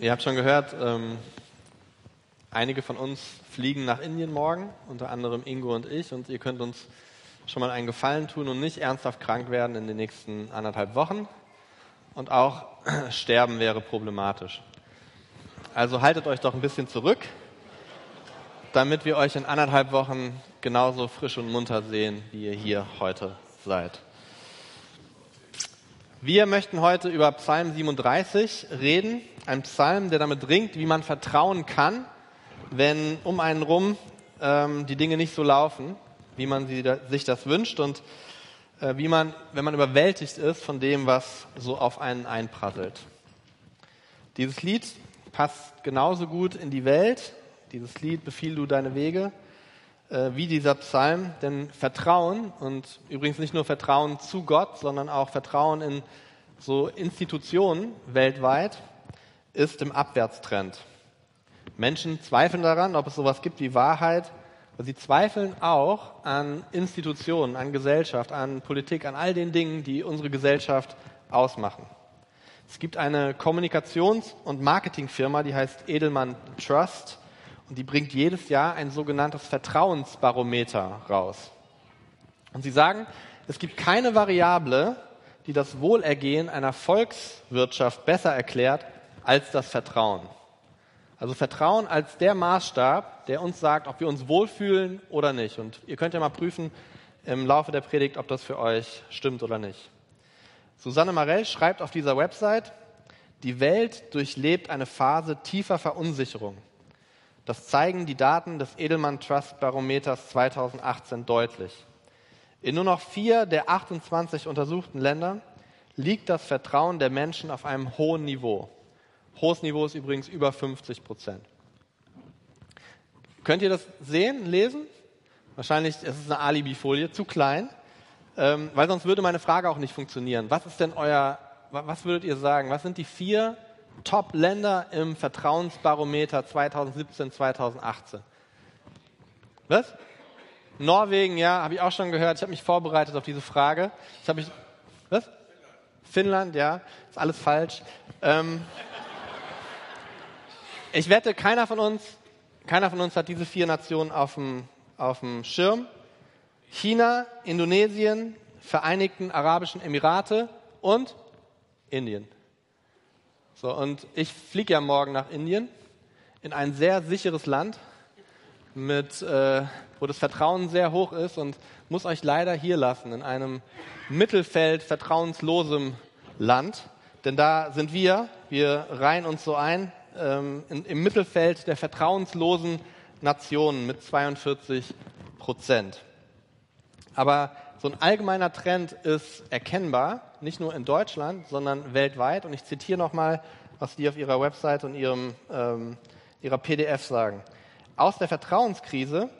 Ihr habt schon gehört, ähm, einige von uns fliegen nach Indien morgen, unter anderem Ingo und ich, und ihr könnt uns schon mal einen Gefallen tun und nicht ernsthaft krank werden in den nächsten anderthalb Wochen. Und auch sterben wäre problematisch. Also haltet euch doch ein bisschen zurück, damit wir euch in anderthalb Wochen genauso frisch und munter sehen, wie ihr hier heute seid. Wir möchten heute über Psalm 37 reden, ein Psalm, der damit ringt, wie man vertrauen kann, wenn um einen rum ähm, die Dinge nicht so laufen, wie man sie, sich das wünscht und äh, wie man, wenn man überwältigt ist von dem, was so auf einen einprasselt. Dieses Lied passt genauso gut in die Welt. Dieses Lied Befiehl du deine Wege äh, wie dieser Psalm, denn Vertrauen und übrigens nicht nur Vertrauen zu Gott, sondern auch Vertrauen in so Institutionen weltweit ist im Abwärtstrend. Menschen zweifeln daran, ob es sowas gibt wie Wahrheit, aber sie zweifeln auch an Institutionen, an Gesellschaft, an Politik, an all den Dingen, die unsere Gesellschaft ausmachen. Es gibt eine Kommunikations- und Marketingfirma, die heißt Edelmann Trust die bringt jedes Jahr ein sogenanntes Vertrauensbarometer raus. Und sie sagen, es gibt keine Variable, die das Wohlergehen einer Volkswirtschaft besser erklärt als das Vertrauen. Also Vertrauen als der Maßstab, der uns sagt, ob wir uns wohlfühlen oder nicht. Und ihr könnt ja mal prüfen im Laufe der Predigt, ob das für euch stimmt oder nicht. Susanne Marell schreibt auf dieser Website, die Welt durchlebt eine Phase tiefer Verunsicherung. Das zeigen die Daten des Edelmann Trust Barometers 2018 deutlich. In nur noch vier der 28 untersuchten Ländern liegt das Vertrauen der Menschen auf einem hohen Niveau. Hohes Niveau ist übrigens über 50 Prozent. Könnt ihr das sehen, lesen? Wahrscheinlich ist es eine Alibi-Folie, zu klein, ähm, weil sonst würde meine Frage auch nicht funktionieren. Was ist denn euer, was würdet ihr sagen? Was sind die vier Top-Länder im Vertrauensbarometer 2017, 2018. Was? Norwegen, ja, habe ich auch schon gehört. Ich habe mich vorbereitet auf diese Frage. Ich habe mich, was? Finnland, ja, ist alles falsch. Ähm, ich wette, keiner von uns, keiner von uns hat diese vier Nationen auf dem, auf dem Schirm. China, Indonesien, Vereinigten Arabischen Emirate und Indien. So, und ich fliege ja morgen nach Indien, in ein sehr sicheres Land, mit, äh, wo das Vertrauen sehr hoch ist und muss euch leider hier lassen, in einem Mittelfeld vertrauenslosem Land. Denn da sind wir, wir reihen uns so ein, ähm, in, im Mittelfeld der vertrauenslosen Nationen mit 42 Prozent. Aber so ein allgemeiner Trend ist erkennbar, nicht nur in Deutschland, sondern weltweit. Und ich zitiere nochmal, was die auf ihrer Website und ihrem, ähm, ihrer PDF sagen. Aus der Vertrauenskrise,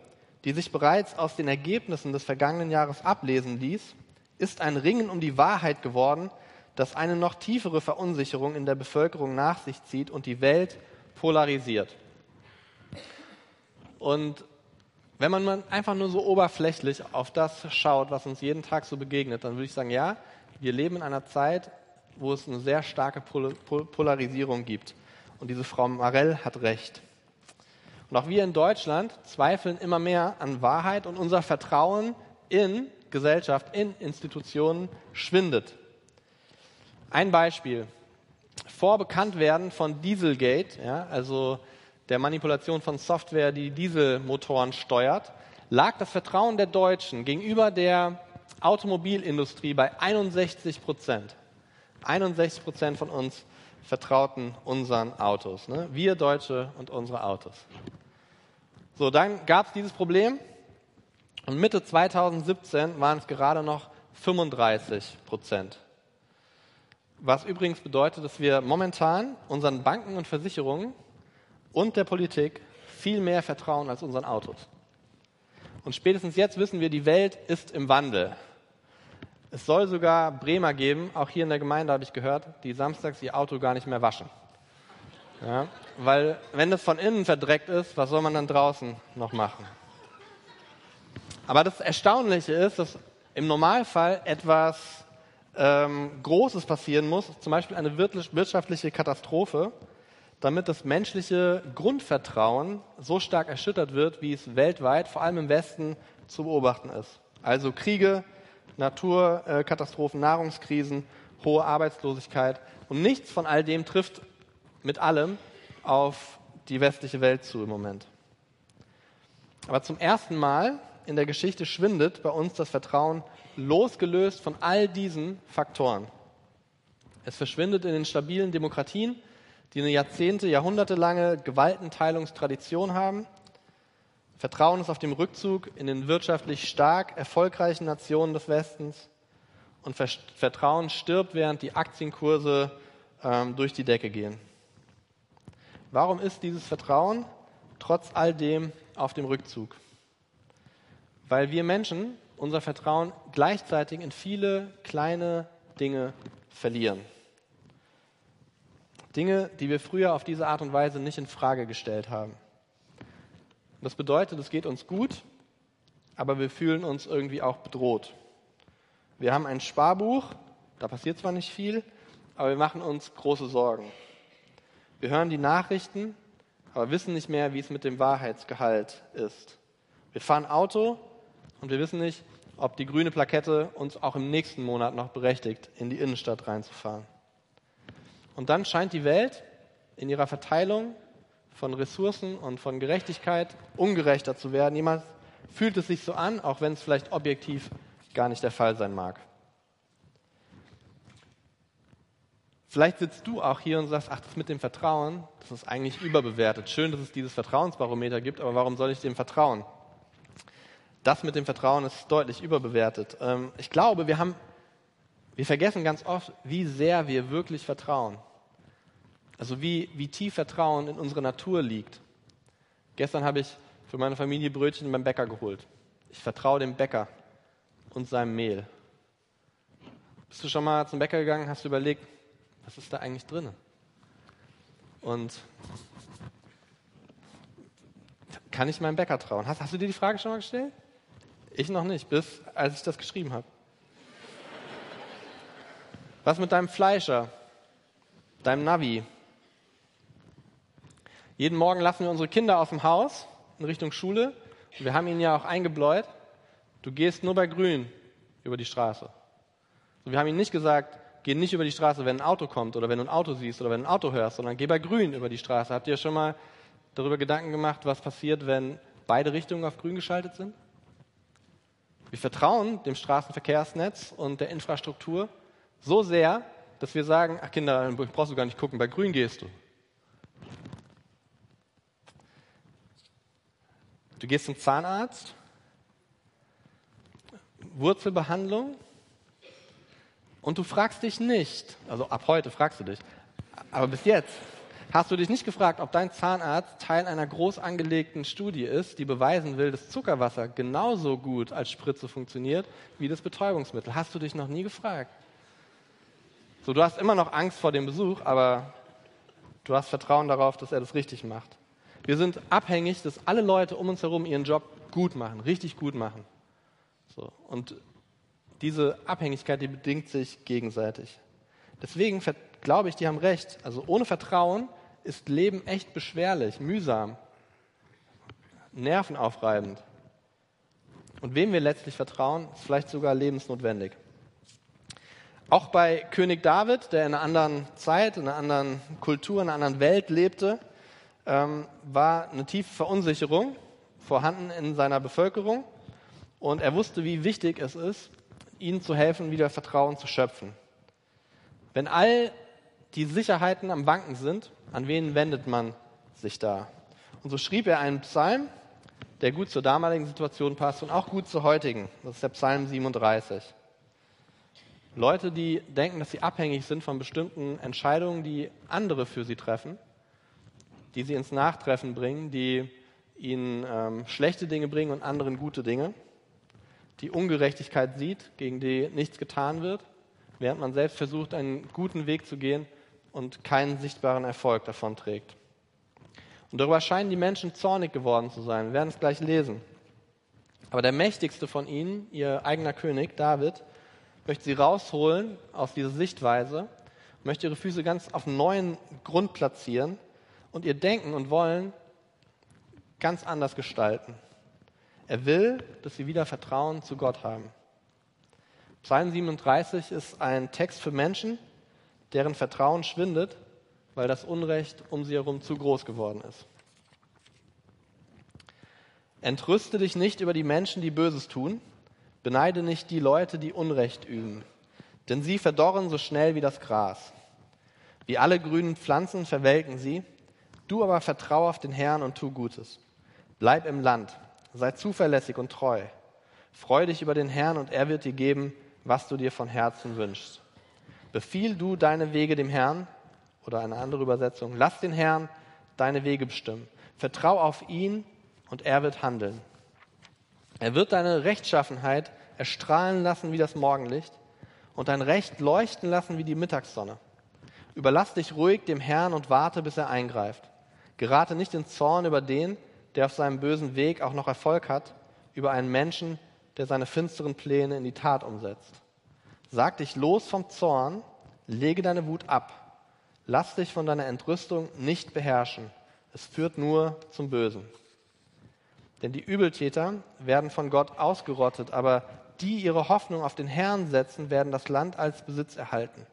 die sich bereits aus den Ergebnissen des vergangenen Jahres ablesen ließ, ist ein Ringen um die Wahrheit geworden, das eine noch tiefere Verunsicherung in der Bevölkerung nach sich zieht und die Welt polarisiert. Und wenn man einfach nur so oberflächlich auf das schaut, was uns jeden Tag so begegnet, dann würde ich sagen, ja, wir leben in einer Zeit, wo es eine sehr starke Polarisierung gibt. Und diese Frau Marell hat recht. Und auch wir in Deutschland zweifeln immer mehr an Wahrheit und unser Vertrauen in Gesellschaft, in Institutionen schwindet. Ein Beispiel. Vor Bekanntwerden von Dieselgate, ja, also der Manipulation von Software, die Dieselmotoren steuert, lag das Vertrauen der Deutschen gegenüber der Automobilindustrie bei 61 Prozent. 61 Prozent von uns vertrauten unseren Autos. Ne? Wir Deutsche und unsere Autos. So, dann gab es dieses Problem und Mitte 2017 waren es gerade noch 35 Prozent. Was übrigens bedeutet, dass wir momentan unseren Banken und Versicherungen und der Politik viel mehr vertrauen als unseren Autos. Und spätestens jetzt wissen wir, die Welt ist im Wandel. Es soll sogar Bremer geben, auch hier in der Gemeinde habe ich gehört, die samstags ihr Auto gar nicht mehr waschen. Ja, weil wenn es von innen verdreckt ist, was soll man dann draußen noch machen? Aber das Erstaunliche ist, dass im Normalfall etwas ähm, Großes passieren muss, zum Beispiel eine wirtschaftliche Katastrophe, damit das menschliche Grundvertrauen so stark erschüttert wird, wie es weltweit, vor allem im Westen, zu beobachten ist. Also Kriege, Naturkatastrophen, Nahrungskrisen, hohe Arbeitslosigkeit. Und nichts von all dem trifft mit allem auf die westliche Welt zu im Moment. Aber zum ersten Mal in der Geschichte schwindet bei uns das Vertrauen losgelöst von all diesen Faktoren. Es verschwindet in den stabilen Demokratien, die eine Jahrzehnte, jahrhundertelange Gewaltenteilungstradition haben. Vertrauen ist auf dem Rückzug in den wirtschaftlich stark erfolgreichen Nationen des Westens. Und Vertrauen stirbt, während die Aktienkurse ähm, durch die Decke gehen. Warum ist dieses Vertrauen trotz all dem auf dem Rückzug? Weil wir Menschen unser Vertrauen gleichzeitig in viele kleine Dinge verlieren. Dinge, die wir früher auf diese Art und Weise nicht in Frage gestellt haben. Das bedeutet, es geht uns gut, aber wir fühlen uns irgendwie auch bedroht. Wir haben ein Sparbuch, da passiert zwar nicht viel, aber wir machen uns große Sorgen. Wir hören die Nachrichten, aber wissen nicht mehr, wie es mit dem Wahrheitsgehalt ist. Wir fahren Auto und wir wissen nicht, ob die grüne Plakette uns auch im nächsten Monat noch berechtigt, in die Innenstadt reinzufahren. Und dann scheint die Welt in ihrer Verteilung von Ressourcen und von Gerechtigkeit ungerechter zu werden. Jemand fühlt es sich so an, auch wenn es vielleicht objektiv gar nicht der Fall sein mag. Vielleicht sitzt du auch hier und sagst, ach, das mit dem Vertrauen, das ist eigentlich überbewertet. Schön, dass es dieses Vertrauensbarometer gibt, aber warum soll ich dem vertrauen? Das mit dem Vertrauen ist deutlich überbewertet. Ähm, ich glaube, wir haben, wir vergessen ganz oft, wie sehr wir wirklich vertrauen. Also wie, wie tief Vertrauen in unserer Natur liegt. Gestern habe ich für meine Familie Brötchen beim Bäcker geholt. Ich vertraue dem Bäcker und seinem Mehl. Bist du schon mal zum Bäcker gegangen, hast du überlegt, was ist da eigentlich drin? Und kann ich meinem Bäcker trauen? Hast, hast du dir die Frage schon mal gestellt? Ich noch nicht, bis als ich das geschrieben habe. Was mit deinem Fleischer, deinem Navi? Jeden Morgen lassen wir unsere Kinder aus dem Haus in Richtung Schule. Wir haben ihnen ja auch eingebläut, du gehst nur bei Grün über die Straße. wir haben ihnen nicht gesagt, Geh nicht über die Straße, wenn ein Auto kommt oder wenn du ein Auto siehst oder wenn du ein Auto hörst, sondern geh bei Grün über die Straße. Habt ihr schon mal darüber Gedanken gemacht, was passiert, wenn beide Richtungen auf Grün geschaltet sind? Wir vertrauen dem Straßenverkehrsnetz und der Infrastruktur so sehr, dass wir sagen, ach Kinder, brauchst du gar nicht gucken, bei Grün gehst du. Du gehst zum Zahnarzt, Wurzelbehandlung, und du fragst dich nicht, also ab heute fragst du dich, aber bis jetzt hast du dich nicht gefragt, ob dein Zahnarzt Teil einer groß angelegten Studie ist, die beweisen will, dass Zuckerwasser genauso gut als Spritze funktioniert wie das Betäubungsmittel. Hast du dich noch nie gefragt? So, du hast immer noch Angst vor dem Besuch, aber du hast Vertrauen darauf, dass er das richtig macht. Wir sind abhängig, dass alle Leute um uns herum ihren Job gut machen, richtig gut machen. So, und diese Abhängigkeit, die bedingt sich gegenseitig. Deswegen glaube ich, die haben recht. Also ohne Vertrauen ist Leben echt beschwerlich, mühsam, nervenaufreibend. Und wem wir letztlich vertrauen, ist vielleicht sogar lebensnotwendig. Auch bei König David, der in einer anderen Zeit, in einer anderen Kultur, in einer anderen Welt lebte, ähm, war eine tiefe Verunsicherung vorhanden in seiner Bevölkerung. Und er wusste, wie wichtig es ist, ihnen zu helfen, wieder Vertrauen zu schöpfen. Wenn all die Sicherheiten am Wanken sind, an wen wendet man sich da? Und so schrieb er einen Psalm, der gut zur damaligen Situation passt und auch gut zur heutigen. Das ist der Psalm 37. Leute, die denken, dass sie abhängig sind von bestimmten Entscheidungen, die andere für sie treffen, die sie ins Nachtreffen bringen, die ihnen ähm, schlechte Dinge bringen und anderen gute Dinge die Ungerechtigkeit sieht, gegen die nichts getan wird, während man selbst versucht, einen guten Weg zu gehen und keinen sichtbaren Erfolg davon trägt. Und darüber scheinen die Menschen zornig geworden zu sein. Wir werden es gleich lesen. Aber der mächtigste von ihnen, ihr eigener König, David, möchte sie rausholen aus dieser Sichtweise, möchte ihre Füße ganz auf neuen Grund platzieren und ihr Denken und Wollen ganz anders gestalten. Er will, dass sie wieder Vertrauen zu Gott haben. Psalm 37 ist ein Text für Menschen, deren Vertrauen schwindet, weil das Unrecht um sie herum zu groß geworden ist. Entrüste dich nicht über die Menschen, die Böses tun, beneide nicht die Leute, die Unrecht üben, denn sie verdorren so schnell wie das Gras. Wie alle grünen Pflanzen verwelken sie, du aber vertraue auf den Herrn und tu Gutes. Bleib im Land, sei zuverlässig und treu. Freu dich über den Herrn und er wird dir geben, was du dir von Herzen wünschst. Befiehl du deine Wege dem Herrn, oder eine andere Übersetzung, lass den Herrn deine Wege bestimmen. Vertrau auf ihn und er wird handeln. Er wird deine Rechtschaffenheit erstrahlen lassen wie das Morgenlicht und dein Recht leuchten lassen wie die Mittagssonne. Überlass dich ruhig dem Herrn und warte, bis er eingreift. Gerate nicht in Zorn über den, der auf seinem bösen Weg auch noch Erfolg hat, über einen Menschen, der seine finsteren Pläne in die Tat umsetzt. Sag dich los vom Zorn, lege deine Wut ab. Lass dich von deiner Entrüstung nicht beherrschen. Es führt nur zum Bösen. Denn die Übeltäter werden von Gott ausgerottet, aber die ihre Hoffnung auf den Herrn setzen, werden das Land als Besitz erhalten.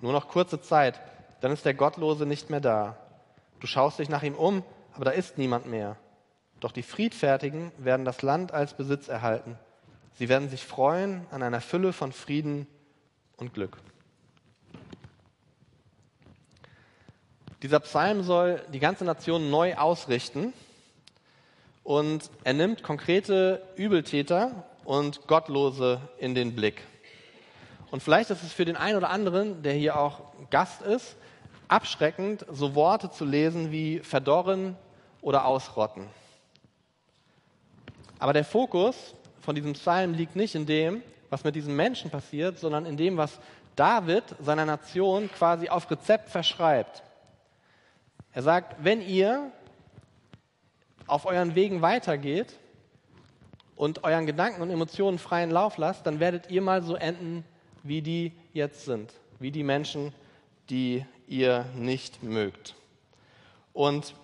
Nur noch kurze Zeit, dann ist der Gottlose nicht mehr da. Du schaust dich nach ihm um, aber da ist niemand mehr. Doch die Friedfertigen werden das Land als Besitz erhalten. Sie werden sich freuen an einer Fülle von Frieden und Glück. Dieser Psalm soll die ganze Nation neu ausrichten und er nimmt konkrete Übeltäter und Gottlose in den Blick. Und vielleicht ist es für den einen oder anderen, der hier auch Gast ist, abschreckend, so Worte zu lesen wie verdorren oder ausrotten. Aber der Fokus von diesem Psalm liegt nicht in dem, was mit diesen Menschen passiert, sondern in dem, was David seiner Nation quasi auf Rezept verschreibt. Er sagt, wenn ihr auf euren Wegen weitergeht und euren Gedanken und Emotionen freien Lauf lasst, dann werdet ihr mal so enden, wie die jetzt sind, wie die Menschen, die ihr nicht mögt. Und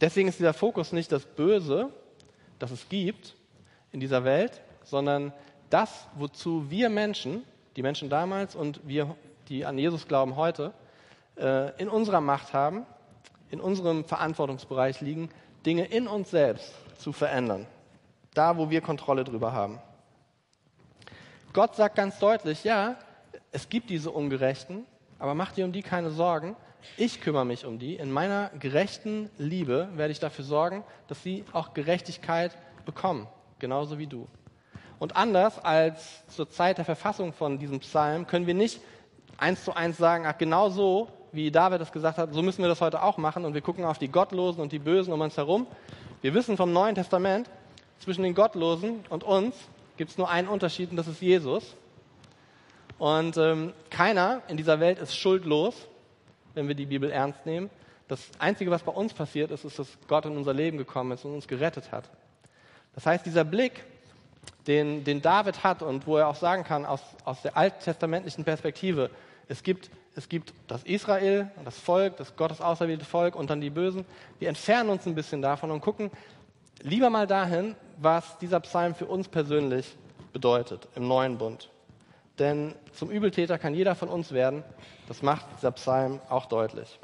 deswegen ist dieser Fokus nicht das Böse, das es gibt in dieser Welt, sondern das, wozu wir Menschen, die Menschen damals und wir, die an Jesus glauben heute, äh, in unserer Macht haben, in unserem Verantwortungsbereich liegen, Dinge in uns selbst zu verändern. Da, wo wir Kontrolle drüber haben. Gott sagt ganz deutlich, ja, es gibt diese Ungerechten, aber mach dir um die keine Sorgen. Ich kümmere mich um die. In meiner gerechten Liebe werde ich dafür sorgen, dass sie auch Gerechtigkeit bekommen, genauso wie du. Und anders als zur Zeit der Verfassung von diesem Psalm können wir nicht eins zu eins sagen, ach genau so, wie David es gesagt hat, so müssen wir das heute auch machen und wir gucken auf die Gottlosen und die Bösen um uns herum. Wir wissen vom Neuen Testament, zwischen den Gottlosen und uns gibt es nur einen Unterschied und das ist Jesus. Und ähm, keiner in dieser Welt ist schuldlos, wenn wir die Bibel ernst nehmen. Das Einzige, was bei uns passiert ist, ist, dass Gott in unser Leben gekommen ist und uns gerettet hat. Das heißt, dieser Blick, den, den David hat und wo er auch sagen kann, aus, aus der alttestamentlichen Perspektive, es gibt, es gibt das Israel, das Volk, das Gottes auserwählte Volk und dann die Bösen. Wir entfernen uns ein bisschen davon und gucken lieber mal dahin, was dieser Psalm für uns persönlich bedeutet im neuen Bund. Denn zum Übeltäter kann jeder von uns werden. Das macht dieser Psalm auch deutlich.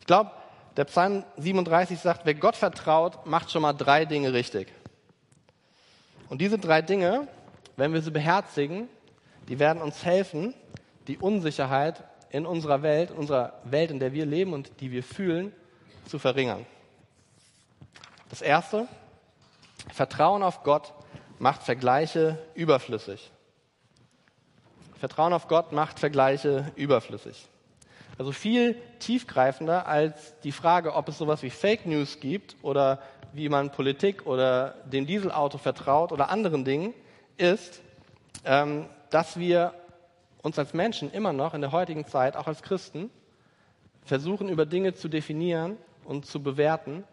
Ich glaube, der Psalm 37 sagt, wer Gott vertraut, macht schon mal drei Dinge richtig. Und diese drei Dinge, wenn wir sie beherzigen, die werden uns helfen, die Unsicherheit in unserer Welt, unserer Welt, in der wir leben und die wir fühlen, zu verringern. Das erste, Vertrauen auf Gott macht Vergleiche überflüssig. Vertrauen auf Gott macht Vergleiche überflüssig. Also viel tiefgreifender als die Frage, ob es sowas wie Fake News gibt oder wie man Politik oder dem Dieselauto vertraut oder anderen Dingen, ist, ähm, dass wir uns als Menschen immer noch in der heutigen Zeit, auch als Christen, versuchen, über Dinge zu definieren und zu bewerten,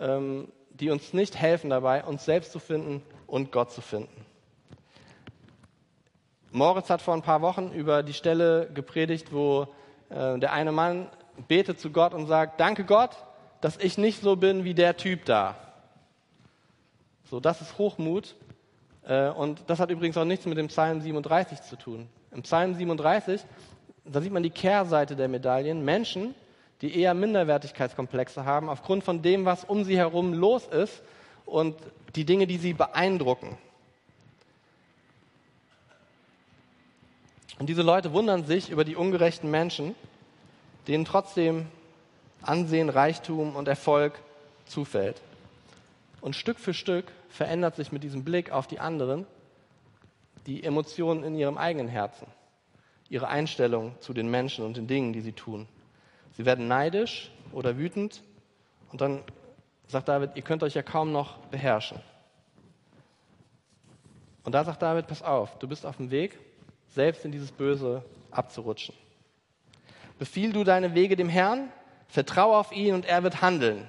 ähm, die uns nicht helfen dabei, uns selbst zu finden und Gott zu finden. Moritz hat vor ein paar Wochen über die Stelle gepredigt, wo äh, der eine Mann betet zu Gott und sagt, danke Gott, dass ich nicht so bin wie der Typ da. So, das ist Hochmut. Äh, und das hat übrigens auch nichts mit dem Psalm 37 zu tun. Im Psalm 37, da sieht man die Kehrseite der Medaillen. Menschen, die eher Minderwertigkeitskomplexe haben, aufgrund von dem, was um sie herum los ist und die Dinge, die sie beeindrucken. Und diese Leute wundern sich über die ungerechten Menschen, denen trotzdem Ansehen, Reichtum und Erfolg zufällt. Und Stück für Stück verändert sich mit diesem Blick auf die anderen die Emotionen in ihrem eigenen Herzen, ihre Einstellung zu den Menschen und den Dingen, die sie tun. Sie werden neidisch oder wütend und dann sagt David, ihr könnt euch ja kaum noch beherrschen. Und da sagt David, pass auf, du bist auf dem Weg, selbst in dieses Böse abzurutschen. Befiehl du deine Wege dem Herrn, vertraue auf ihn und er wird handeln.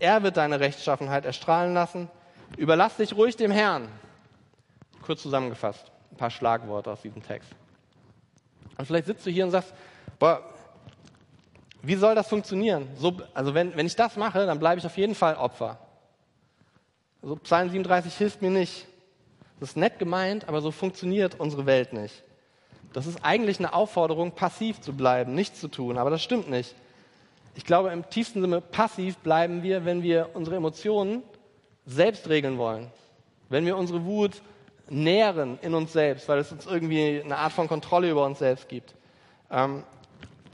Er wird deine Rechtschaffenheit erstrahlen lassen. Überlass dich ruhig dem Herrn. Kurz zusammengefasst, ein paar Schlagworte aus diesem Text. Und vielleicht sitzt du hier und sagst, boah, wie soll das funktionieren? So, also wenn, wenn ich das mache, dann bleibe ich auf jeden Fall Opfer. Also Psalm 37 hilft mir nicht. Das ist nett gemeint, aber so funktioniert unsere Welt nicht. Das ist eigentlich eine Aufforderung, passiv zu bleiben, nichts zu tun, aber das stimmt nicht. Ich glaube, im tiefsten Sinne passiv bleiben wir, wenn wir unsere Emotionen selbst regeln wollen. Wenn wir unsere Wut nähren in uns selbst, weil es uns irgendwie eine Art von Kontrolle über uns selbst gibt. Ähm,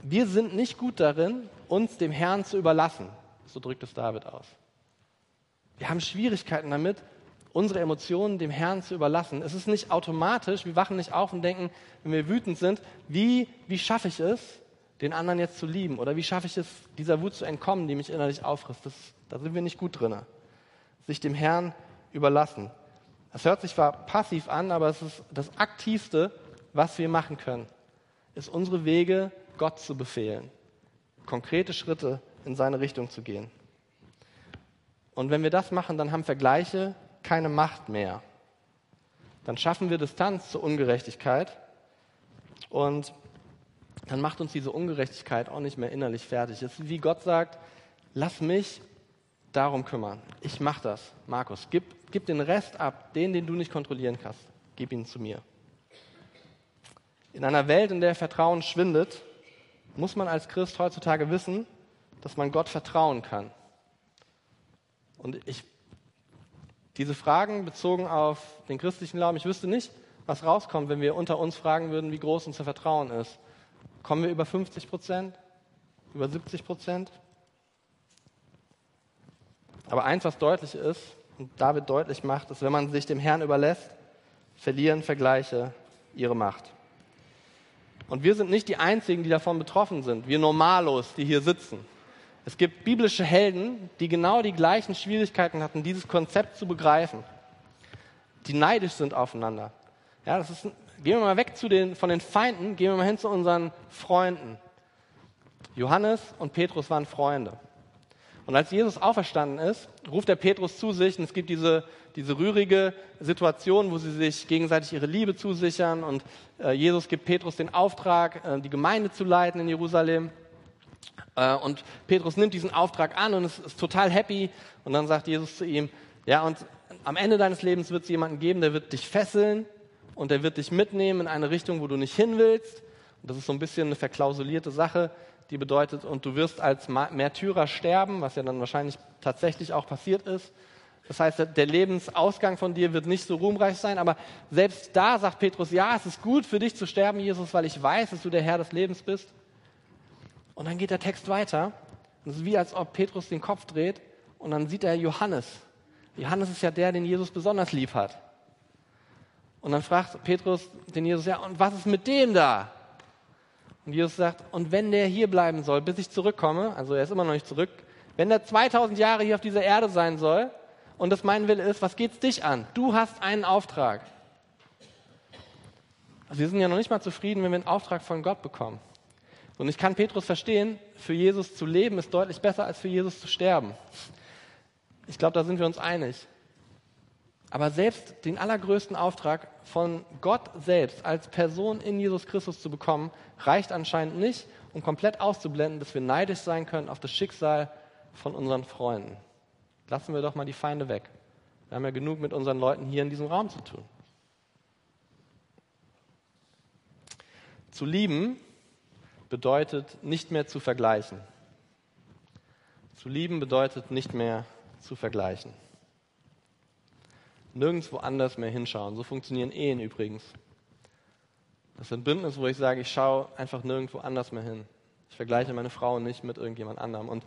wir sind nicht gut darin, uns dem Herrn zu überlassen. So drückt es David aus. Wir haben Schwierigkeiten damit, unsere Emotionen dem Herrn zu überlassen. Es ist nicht automatisch, wir wachen nicht auf und denken, wenn wir wütend sind, wie, wie schaffe ich es, den anderen jetzt zu lieben? Oder wie schaffe ich es, dieser Wut zu entkommen, die mich innerlich auffrisst? Das, da sind wir nicht gut drin. Sich dem Herrn überlassen. Das hört sich zwar passiv an, aber es ist das Aktivste, was wir machen können, ist unsere Wege Gott zu befehlen, konkrete Schritte in seine Richtung zu gehen. Und wenn wir das machen, dann haben Vergleiche keine Macht mehr. Dann schaffen wir Distanz zur Ungerechtigkeit und dann macht uns diese Ungerechtigkeit auch nicht mehr innerlich fertig. Es ist wie Gott sagt, lass mich darum kümmern. Ich mache das. Markus, gib, gib den Rest ab, den, den du nicht kontrollieren kannst. Gib ihn zu mir. In einer Welt, in der Vertrauen schwindet, muss man als Christ heutzutage wissen, dass man Gott vertrauen kann. Und ich diese Fragen bezogen auf den christlichen Glauben, ich wüsste nicht, was rauskommt, wenn wir unter uns fragen würden, wie groß unser Vertrauen ist. Kommen wir über 50 Prozent? Über 70 Prozent? Aber eins, was deutlich ist und David deutlich macht, ist, wenn man sich dem Herrn überlässt, verlieren Vergleiche ihre Macht. Und wir sind nicht die Einzigen, die davon betroffen sind. Wir Normalos, die hier sitzen. Es gibt biblische Helden, die genau die gleichen Schwierigkeiten hatten, dieses Konzept zu begreifen, die neidisch sind aufeinander. Ja, das ist, gehen wir mal weg zu den, von den Feinden, gehen wir mal hin zu unseren Freunden. Johannes und Petrus waren Freunde. Und als Jesus auferstanden ist, ruft er Petrus zu sich und es gibt diese, diese rührige Situation, wo sie sich gegenseitig ihre Liebe zusichern und äh, Jesus gibt Petrus den Auftrag, äh, die Gemeinde zu leiten in Jerusalem. Äh, und Petrus nimmt diesen Auftrag an und ist, ist total happy. Und dann sagt Jesus zu ihm, ja, und am Ende deines Lebens wird es jemanden geben, der wird dich fesseln und der wird dich mitnehmen in eine Richtung, wo du nicht hin willst. Und das ist so ein bisschen eine verklausulierte Sache, die bedeutet, und du wirst als Märtyrer sterben, was ja dann wahrscheinlich tatsächlich auch passiert ist. Das heißt, der Lebensausgang von dir wird nicht so ruhmreich sein, aber selbst da sagt Petrus, ja, es ist gut für dich zu sterben, Jesus, weil ich weiß, dass du der Herr des Lebens bist. Und dann geht der Text weiter. Es ist wie, als ob Petrus den Kopf dreht und dann sieht er Johannes. Johannes ist ja der, den Jesus besonders lieb hat. Und dann fragt Petrus den Jesus, ja, und was ist mit dem da? Und Jesus sagt, und wenn der hier bleiben soll, bis ich zurückkomme, also er ist immer noch nicht zurück, wenn der 2000 Jahre hier auf dieser Erde sein soll und das mein Wille ist, was geht's dich an? Du hast einen Auftrag. Also wir sind ja noch nicht mal zufrieden, wenn wir einen Auftrag von Gott bekommen. Und ich kann Petrus verstehen, für Jesus zu leben ist deutlich besser, als für Jesus zu sterben. Ich glaube, da sind wir uns einig. Aber selbst den allergrößten Auftrag von Gott selbst als Person in Jesus Christus zu bekommen, reicht anscheinend nicht. um komplett auszublenden, dass wir neidisch sein können auf das Schicksal von unseren Freunden. Lassen wir doch mal die Feinde weg. Wir haben ja genug mit unseren Leuten hier in diesem Raum zu tun. Zu lieben bedeutet nicht mehr zu vergleichen. Zu lieben bedeutet nicht mehr zu vergleichen. Nirgendwo anders mehr hinschauen. So funktionieren Ehen übrigens. Das ist ein Bündnis, wo ich sage, ich schaue einfach nirgendwo anders mehr hin. Ich vergleiche meine Frau nicht mit irgendjemand anderem. Und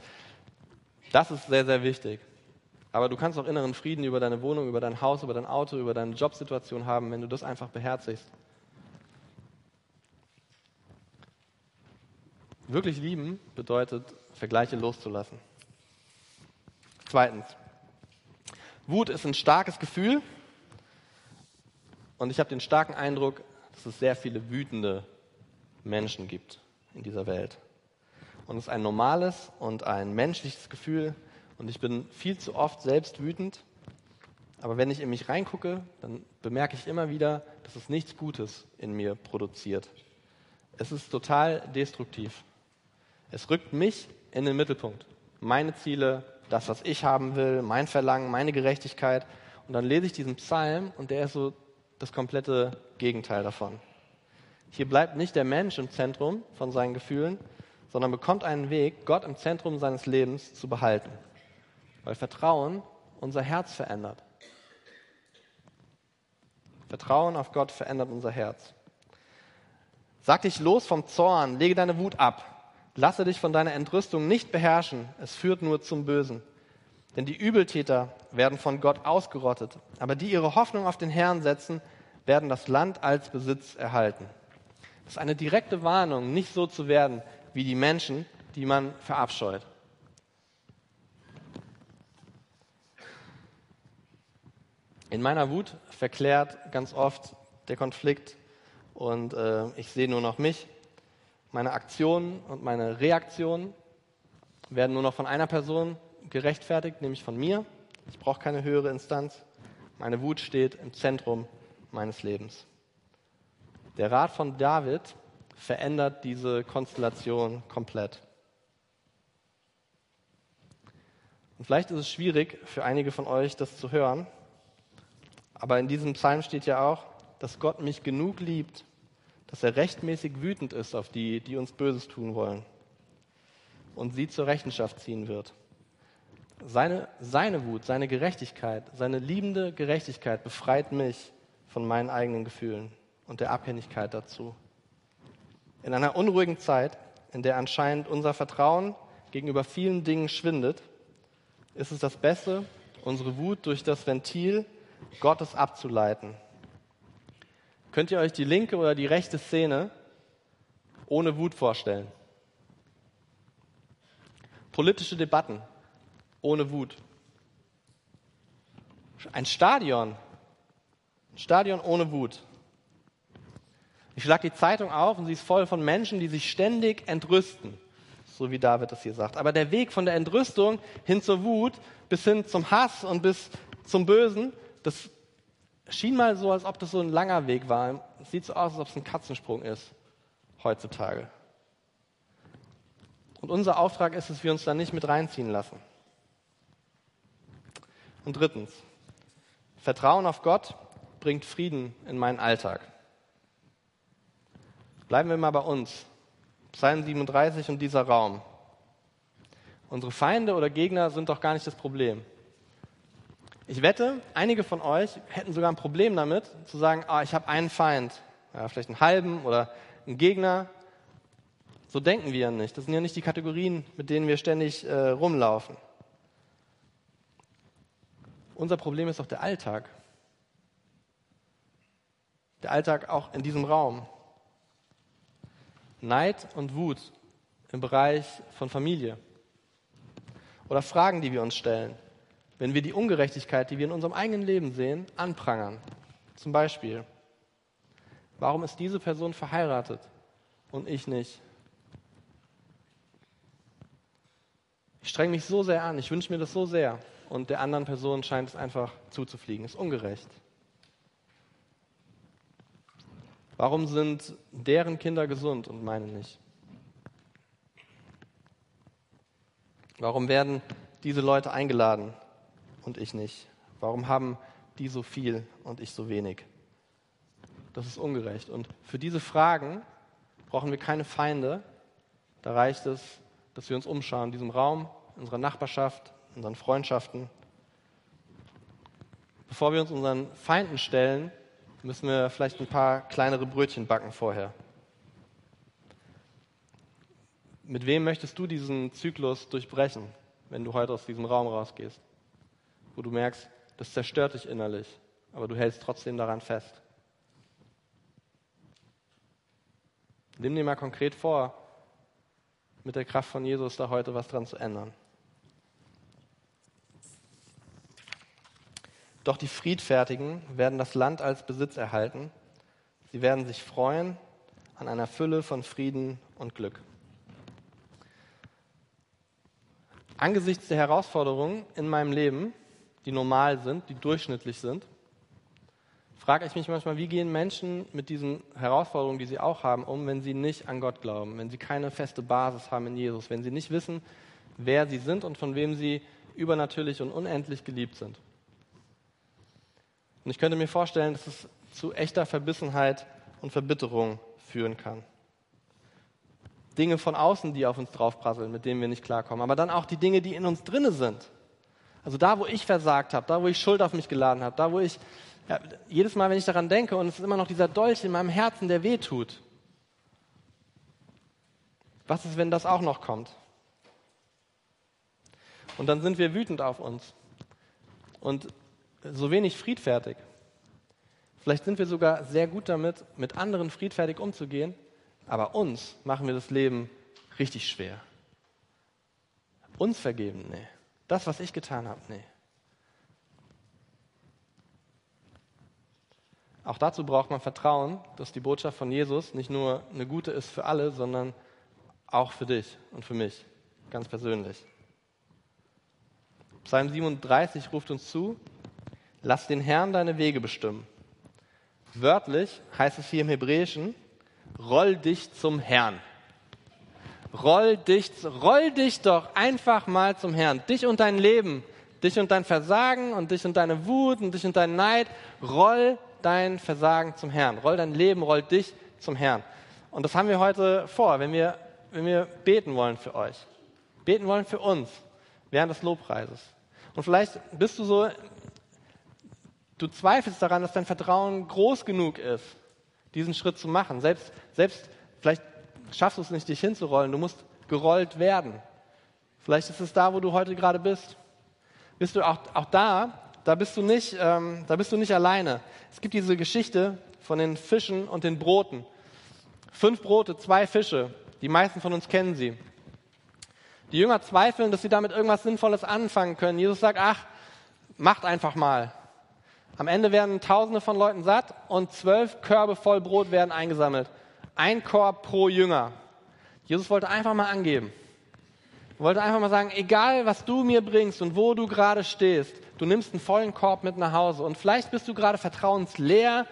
das ist sehr, sehr wichtig. Aber du kannst auch inneren Frieden über deine Wohnung, über dein Haus, über dein Auto, über deine Jobsituation haben, wenn du das einfach beherzigst. Wirklich lieben bedeutet, Vergleiche loszulassen. Zweitens, Wut ist ein starkes Gefühl und ich habe den starken Eindruck, dass es sehr viele wütende Menschen gibt in dieser Welt. Und es ist ein normales und ein menschliches Gefühl und ich bin viel zu oft selbst wütend. Aber wenn ich in mich reingucke, dann bemerke ich immer wieder, dass es nichts Gutes in mir produziert. Es ist total destruktiv. Es rückt mich in den Mittelpunkt. Meine Ziele, das, was ich haben will, mein Verlangen, meine Gerechtigkeit. Und dann lese ich diesen Psalm und der ist so das komplette Gegenteil davon. Hier bleibt nicht der Mensch im Zentrum von seinen Gefühlen, sondern bekommt einen Weg, Gott im Zentrum seines Lebens zu behalten. Weil Vertrauen unser Herz verändert. Vertrauen auf Gott verändert unser Herz. Sag dich los vom Zorn, lege deine Wut ab. Lasse dich von deiner Entrüstung nicht beherrschen, es führt nur zum Bösen. Denn die Übeltäter werden von Gott ausgerottet, aber die ihre Hoffnung auf den Herrn setzen, werden das Land als Besitz erhalten. Das ist eine direkte Warnung, nicht so zu werden wie die Menschen, die man verabscheut. In meiner Wut verklärt ganz oft der Konflikt und äh, ich sehe nur noch mich meine Aktionen und meine Reaktionen werden nur noch von einer Person gerechtfertigt, nämlich von mir. Ich brauche keine höhere Instanz. Meine Wut steht im Zentrum meines Lebens. Der Rat von David verändert diese Konstellation komplett. Und vielleicht ist es schwierig für einige von euch, das zu hören, aber in diesem Psalm steht ja auch, dass Gott mich genug liebt, dass er rechtmäßig wütend ist auf die, die uns Böses tun wollen und sie zur Rechenschaft ziehen wird. Seine, seine Wut, seine Gerechtigkeit, seine liebende Gerechtigkeit befreit mich von meinen eigenen Gefühlen und der Abhängigkeit dazu. In einer unruhigen Zeit, in der anscheinend unser Vertrauen gegenüber vielen Dingen schwindet, ist es das Beste, unsere Wut durch das Ventil Gottes abzuleiten Könnt ihr euch die linke oder die rechte Szene ohne Wut vorstellen? Politische Debatten ohne Wut. Ein Stadion. Ein Stadion ohne Wut. Ich schlage die Zeitung auf und sie ist voll von Menschen, die sich ständig entrüsten. So wie David das hier sagt. Aber der Weg von der Entrüstung hin zur Wut bis hin zum Hass und bis zum Bösen, das schien mal so, als ob das so ein langer Weg war. Sieht so aus, als ob es ein Katzensprung ist heutzutage. Und unser Auftrag ist es, wir uns da nicht mit reinziehen lassen. Und drittens, Vertrauen auf Gott bringt Frieden in meinen Alltag. Bleiben wir mal bei uns. Psalm 37 und dieser Raum. Unsere Feinde oder Gegner sind doch gar nicht das Problem. Ich wette, einige von euch hätten sogar ein Problem damit, zu sagen, ah, ich habe einen Feind, ja, vielleicht einen halben oder einen Gegner. So denken wir ja nicht. Das sind ja nicht die Kategorien, mit denen wir ständig äh, rumlaufen. Unser Problem ist doch der Alltag. Der Alltag auch in diesem Raum. Neid und Wut im Bereich von Familie. Oder Fragen, die wir uns stellen wenn wir die Ungerechtigkeit, die wir in unserem eigenen Leben sehen, anprangern. Zum Beispiel, warum ist diese Person verheiratet und ich nicht? Ich strenge mich so sehr an, ich wünsche mir das so sehr und der anderen Person scheint es einfach zuzufliegen. Ist ungerecht. Warum sind deren Kinder gesund und meine nicht? Warum werden diese Leute eingeladen und ich nicht? Warum haben die so viel und ich so wenig? Das ist ungerecht. Und für diese Fragen brauchen wir keine Feinde. Da reicht es, dass wir uns umschauen in diesem Raum, in unserer Nachbarschaft, in unseren Freundschaften. Bevor wir uns unseren Feinden stellen, müssen wir vielleicht ein paar kleinere Brötchen backen vorher. Mit wem möchtest du diesen Zyklus durchbrechen, wenn du heute aus diesem Raum rausgehst? Wo du merkst, das zerstört dich innerlich, aber du hältst trotzdem daran fest. Nimm dir mal konkret vor, mit der Kraft von Jesus da heute was dran zu ändern. Doch die Friedfertigen werden das Land als Besitz erhalten. Sie werden sich freuen an einer Fülle von Frieden und Glück. Angesichts der Herausforderungen in meinem Leben, die normal sind, die durchschnittlich sind, frage ich mich manchmal, wie gehen Menschen mit diesen Herausforderungen, die sie auch haben, um, wenn sie nicht an Gott glauben, wenn sie keine feste Basis haben in Jesus, wenn sie nicht wissen, wer sie sind und von wem sie übernatürlich und unendlich geliebt sind. Und ich könnte mir vorstellen, dass es zu echter Verbissenheit und Verbitterung führen kann. Dinge von außen, die auf uns draufprasseln, mit denen wir nicht klarkommen. Aber dann auch die Dinge, die in uns drinne sind. Also da, wo ich versagt habe, da, wo ich Schuld auf mich geladen habe, da, wo ich ja, jedes Mal, wenn ich daran denke, und es ist immer noch dieser Dolch in meinem Herzen, der weh tut. Was ist, wenn das auch noch kommt? Und dann sind wir wütend auf uns. Und so wenig friedfertig. Vielleicht sind wir sogar sehr gut damit, mit anderen friedfertig umzugehen, aber uns machen wir das Leben richtig schwer. Uns vergeben, nee. Das, was ich getan habe, nee. Auch dazu braucht man Vertrauen, dass die Botschaft von Jesus nicht nur eine gute ist für alle, sondern auch für dich und für mich, ganz persönlich. Psalm 37 ruft uns zu, Lass den Herrn deine Wege bestimmen. Wörtlich heißt es hier im Hebräischen, roll dich zum Herrn. Roll dich, roll dich doch einfach mal zum Herrn. Dich und dein Leben, dich und dein Versagen und dich und deine Wut und dich und dein Neid. Roll dein Versagen zum Herrn. Roll dein Leben, roll dich zum Herrn. Und das haben wir heute vor, wenn wir, wenn wir beten wollen für euch. Beten wollen für uns während des Lobpreises. Und vielleicht bist du so Du zweifelst daran, dass dein Vertrauen groß genug ist, diesen Schritt zu machen. Selbst, selbst vielleicht schaffst du es nicht, dich hinzurollen. Du musst gerollt werden. Vielleicht ist es da, wo du heute gerade bist. Bist du auch, auch da, da bist du nicht, ähm, da bist du nicht alleine. Es gibt diese Geschichte von den Fischen und den Broten. Fünf Brote, zwei Fische. Die meisten von uns kennen sie. Die Jünger zweifeln, dass sie damit irgendwas Sinnvolles anfangen können. Jesus sagt, ach, macht einfach mal. Am Ende werden Tausende von Leuten satt und zwölf Körbe voll Brot werden eingesammelt. Ein Korb pro Jünger. Jesus wollte einfach mal angeben. Er wollte einfach mal sagen, egal was du mir bringst und wo du gerade stehst, du nimmst einen vollen Korb mit nach Hause. Und vielleicht bist du gerade vertrauensleer,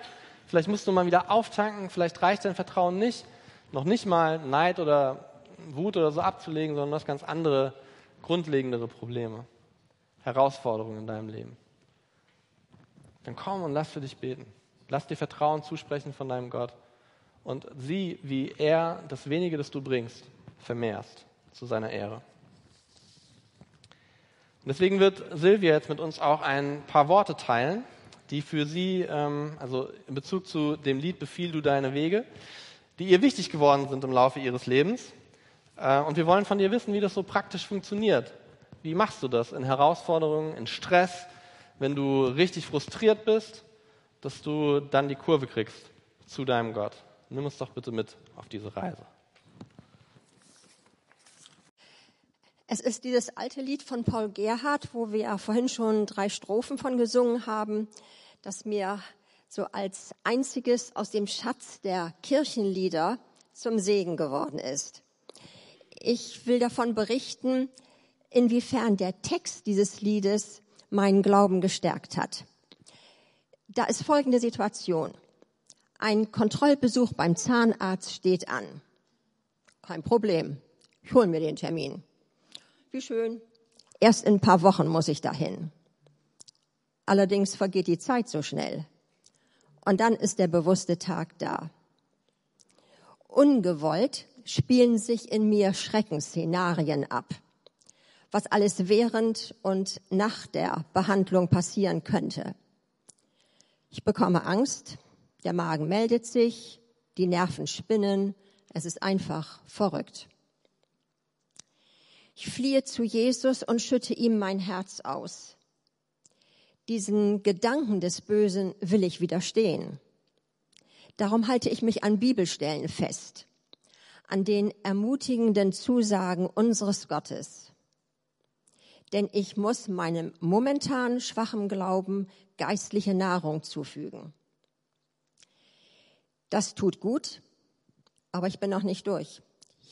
vielleicht musst du mal wieder auftanken, vielleicht reicht dein Vertrauen nicht, noch nicht mal Neid oder Wut oder so abzulegen, sondern du hast ganz andere, grundlegendere Probleme, Herausforderungen in deinem Leben dann komm und lass für dich beten. Lass dir Vertrauen zusprechen von deinem Gott und sieh, wie er das wenige, das du bringst, vermehrst zu seiner Ehre. Und deswegen wird Silvia jetzt mit uns auch ein paar Worte teilen, die für sie, ähm, also in Bezug zu dem Lied Befiehl du deine Wege, die ihr wichtig geworden sind im Laufe ihres Lebens. Äh, und wir wollen von dir wissen, wie das so praktisch funktioniert. Wie machst du das in Herausforderungen, in Stress, wenn du richtig frustriert bist, dass du dann die Kurve kriegst zu deinem Gott. Nimm uns doch bitte mit auf diese Reise. Es ist dieses alte Lied von Paul Gerhardt, wo wir vorhin schon drei Strophen von gesungen haben, das mir so als einziges aus dem Schatz der Kirchenlieder zum Segen geworden ist. Ich will davon berichten, inwiefern der Text dieses Liedes meinen Glauben gestärkt hat. Da ist folgende Situation. Ein Kontrollbesuch beim Zahnarzt steht an. Kein Problem. Ich hole mir den Termin. wie schön. Erst in ein paar Wochen muss ich dahin. Allerdings vergeht die Zeit so schnell. Und dann ist der bewusste Tag da. Ungewollt spielen sich in mir Schreckensszenarien ab, was alles während und nach der Behandlung passieren könnte. Ich bekomme Angst, der Magen meldet sich, die Nerven spinnen, es ist einfach verrückt. Ich fliehe zu Jesus und schütte ihm mein Herz aus. Diesen Gedanken des Bösen will ich widerstehen. Darum halte ich mich an Bibelstellen fest, an den ermutigenden Zusagen unseres Gottes. Denn ich muss meinem momentan schwachen Glauben geistliche Nahrung zufügen. Das tut gut, aber ich bin noch nicht durch.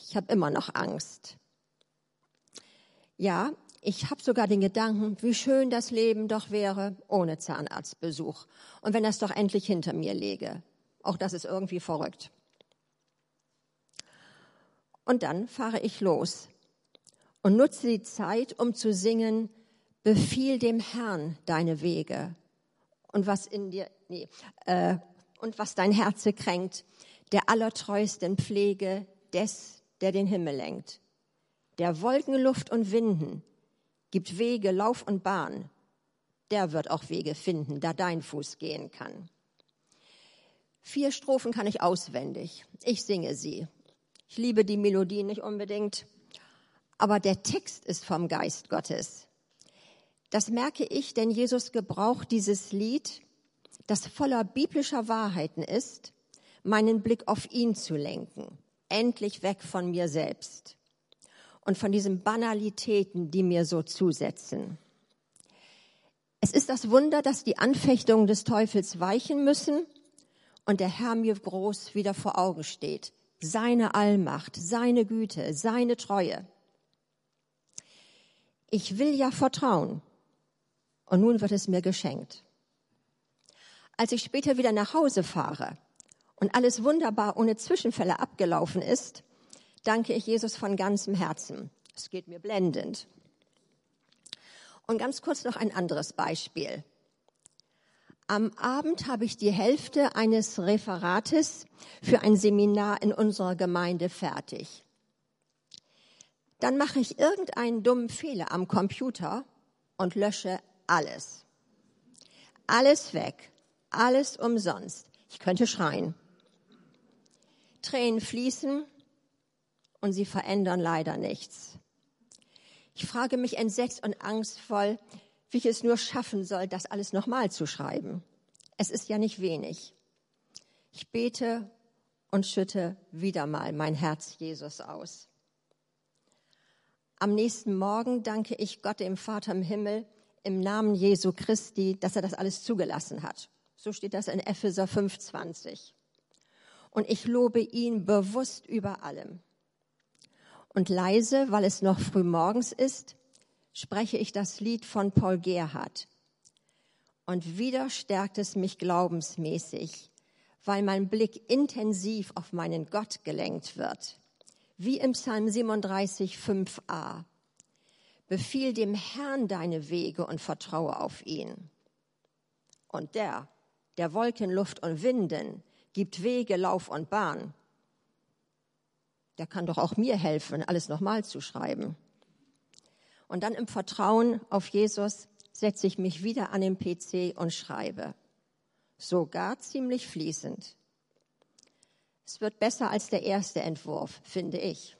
Ich habe immer noch Angst. Ja, ich habe sogar den Gedanken, wie schön das Leben doch wäre ohne Zahnarztbesuch. Und wenn das doch endlich hinter mir läge. Auch das ist irgendwie verrückt. Und dann fahre ich los und nutze die Zeit, um zu singen, befiehl dem Herrn deine Wege und was in dir, nee, äh, und was dein Herze kränkt, der allertreuesten Pflege des, der den Himmel lenkt. Der Wolken, Luft und Winden gibt Wege, Lauf und Bahn. Der wird auch Wege finden, da dein Fuß gehen kann. Vier Strophen kann ich auswendig. Ich singe sie. Ich liebe die Melodie nicht unbedingt, aber der Text ist vom Geist Gottes. Das merke ich, denn Jesus gebraucht dieses Lied, das voller biblischer Wahrheiten ist, meinen Blick auf ihn zu lenken, endlich weg von mir selbst und von diesen Banalitäten, die mir so zusetzen. Es ist das Wunder, dass die Anfechtungen des Teufels weichen müssen und der Herr mir groß wieder vor Augen steht. Seine Allmacht, seine Güte, seine Treue. Ich will ja vertrauen und nun wird es mir geschenkt. Als ich später wieder nach Hause fahre und alles wunderbar ohne Zwischenfälle abgelaufen ist, danke ich Jesus von ganzem Herzen. Es geht mir blendend. Und ganz kurz noch ein anderes Beispiel. Am Abend habe ich die Hälfte eines Referates für ein Seminar in unserer Gemeinde fertig. Dann mache ich irgendeinen dummen Fehler am Computer und lösche alles. Alles weg, alles umsonst. Ich könnte schreien. Tränen fließen und sie verändern leider nichts. Ich frage mich entsetzt und angstvoll, wie ich es nur schaffen soll, das alles nochmal zu schreiben. Es ist ja nicht wenig. Ich bete und schütte wieder mal mein Herz Jesus aus. Am nächsten Morgen danke ich Gott dem Vater im Himmel im Namen Jesu Christi, dass er das alles zugelassen hat. So steht das in Epheser 5,20. Und ich lobe ihn bewusst über allem. Und leise, weil es noch früh morgens ist, spreche ich das Lied von Paul Gerhardt. Und wieder stärkt es mich glaubensmäßig, weil mein Blick intensiv auf meinen Gott gelenkt wird. Wie im Psalm 37, 5a. Befiehl dem Herrn deine Wege und vertraue auf ihn. Und der, der Wolken, Luft und Winden, gibt Wege, Lauf und Bahn der kann doch auch mir helfen, alles nochmal zu schreiben. Und dann im Vertrauen auf Jesus setze ich mich wieder an den PC und schreibe. Sogar ziemlich fließend. Es wird besser als der erste Entwurf, finde ich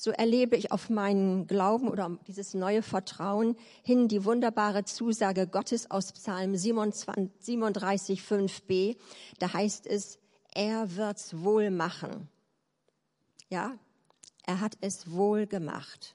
so erlebe ich auf meinen Glauben oder dieses neue Vertrauen hin die wunderbare Zusage Gottes aus Psalm 37, 5b. Da heißt es, er wird's wohl machen. Ja, er hat es wohl gemacht.